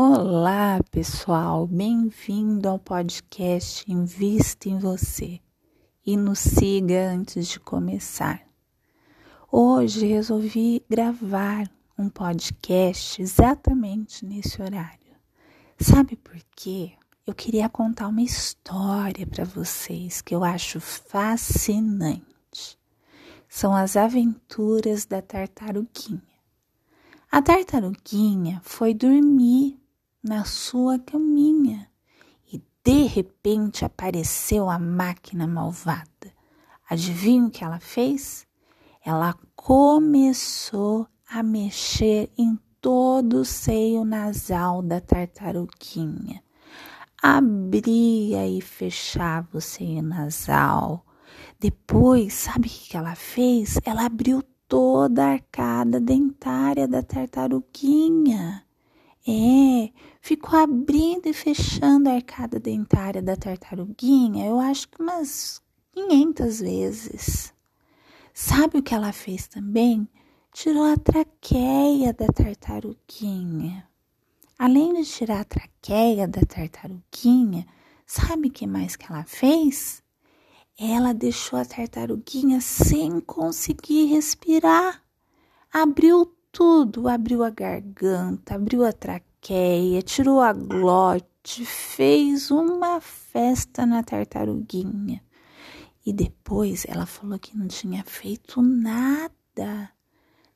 Olá, pessoal, bem-vindo ao podcast Invista em Você e nos siga antes de começar. Hoje resolvi gravar um podcast exatamente nesse horário. Sabe por quê? Eu queria contar uma história para vocês que eu acho fascinante. São as aventuras da tartaruguinha. A tartaruguinha foi dormir na sua caminha e de repente apareceu a máquina malvada. Adivinha o que ela fez? Ela começou a mexer em todo o seio nasal da tartaruguinha. Abria e fechava o seio nasal. Depois, sabe o que ela fez? Ela abriu toda a arcada dentária da tartaruguinha. É, ficou abrindo e fechando a arcada dentária da tartaruguinha, eu acho que umas 500 vezes. Sabe o que ela fez também? Tirou a traqueia da tartaruguinha. Além de tirar a traqueia da tartaruguinha, sabe o que mais que ela fez? Ela deixou a tartaruguinha sem conseguir respirar. Abriu tudo, abriu a garganta, abriu a traqueia, tirou a glote, fez uma festa na tartaruguinha. E depois ela falou que não tinha feito nada,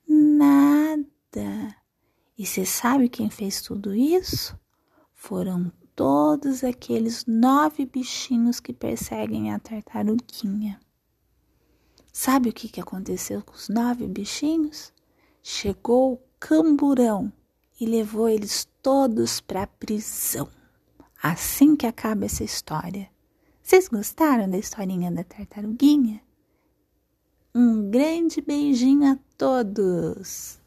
nada. E você sabe quem fez tudo isso? Foram todos aqueles nove bichinhos que perseguem a tartaruguinha. Sabe o que, aconteceu com os nove bichinhos? Chegou o camburão e levou eles todos para a prisão. Assim que acaba essa história. Vocês gostaram da historinha da tartaruguinha? Um grande beijinho a todos!